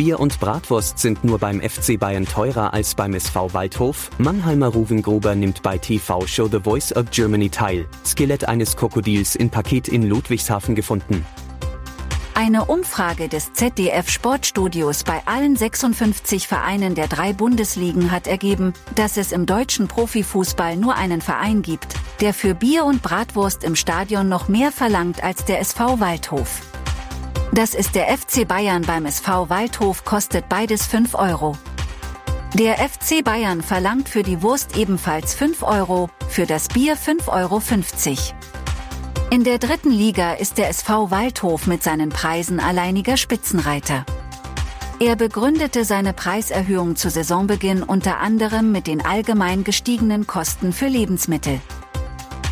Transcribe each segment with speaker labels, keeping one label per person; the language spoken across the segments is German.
Speaker 1: Bier und Bratwurst sind nur beim FC Bayern teurer als beim SV Waldhof. Mannheimer Ruvengruber nimmt bei TV-Show The Voice of Germany teil. Skelett eines Krokodils in Paket in Ludwigshafen gefunden.
Speaker 2: Eine Umfrage des ZDF Sportstudios bei allen 56 Vereinen der drei Bundesligen hat ergeben, dass es im deutschen Profifußball nur einen Verein gibt, der für Bier und Bratwurst im Stadion noch mehr verlangt als der SV Waldhof. Das ist der FC Bayern beim SV Waldhof kostet beides 5 Euro. Der FC Bayern verlangt für die Wurst ebenfalls 5 Euro, für das Bier 5,50 Euro. In der dritten Liga ist der SV Waldhof mit seinen Preisen alleiniger Spitzenreiter. Er begründete seine Preiserhöhung zu Saisonbeginn unter anderem mit den allgemein gestiegenen Kosten für Lebensmittel.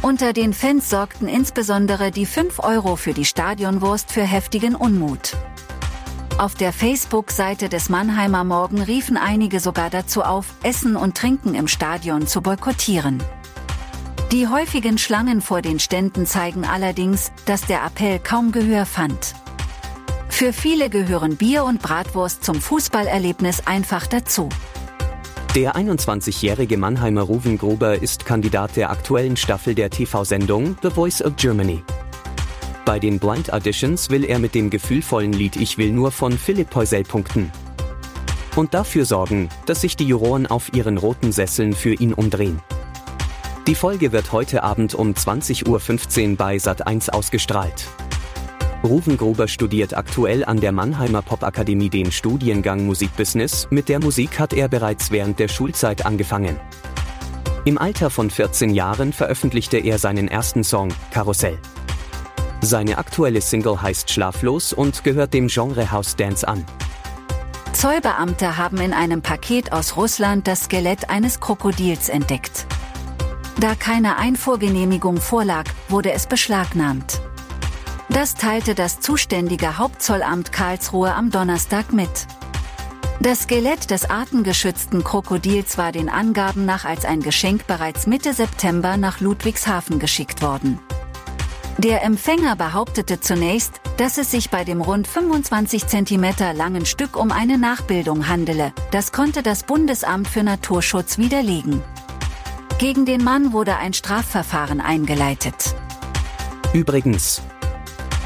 Speaker 2: Unter den Fans sorgten insbesondere die 5 Euro für die Stadionwurst für heftigen Unmut. Auf der Facebook-Seite des Mannheimer Morgen riefen einige sogar dazu auf, Essen und Trinken im Stadion zu boykottieren. Die häufigen Schlangen vor den Ständen zeigen allerdings, dass der Appell kaum Gehör fand. Für viele gehören Bier und Bratwurst zum Fußballerlebnis einfach dazu.
Speaker 1: Der 21-jährige Mannheimer Ruven Gruber ist Kandidat der aktuellen Staffel der TV-Sendung The Voice of Germany. Bei den Blind Auditions will er mit dem gefühlvollen Lied Ich will nur von Philipp Heusel punkten. Und dafür sorgen, dass sich die Juroren auf ihren roten Sesseln für ihn umdrehen. Die Folge wird heute Abend um 20.15 Uhr bei Sat1 ausgestrahlt. Ruven Gruber studiert aktuell an der Mannheimer Popakademie den Studiengang Musikbusiness. Mit der Musik hat er bereits während der Schulzeit angefangen. Im Alter von 14 Jahren veröffentlichte er seinen ersten Song, Karussell. Seine aktuelle Single heißt Schlaflos und gehört dem Genre House Dance an.
Speaker 2: Zollbeamte haben in einem Paket aus Russland das Skelett eines Krokodils entdeckt. Da keine Einfuhrgenehmigung vorlag, wurde es beschlagnahmt. Das teilte das zuständige Hauptzollamt Karlsruhe am Donnerstag mit. Das Skelett des artengeschützten Krokodils war den Angaben nach als ein Geschenk bereits Mitte September nach Ludwigshafen geschickt worden. Der Empfänger behauptete zunächst, dass es sich bei dem rund 25 cm langen Stück um eine Nachbildung handele. Das konnte das Bundesamt für Naturschutz widerlegen. Gegen den Mann wurde ein Strafverfahren eingeleitet.
Speaker 1: Übrigens,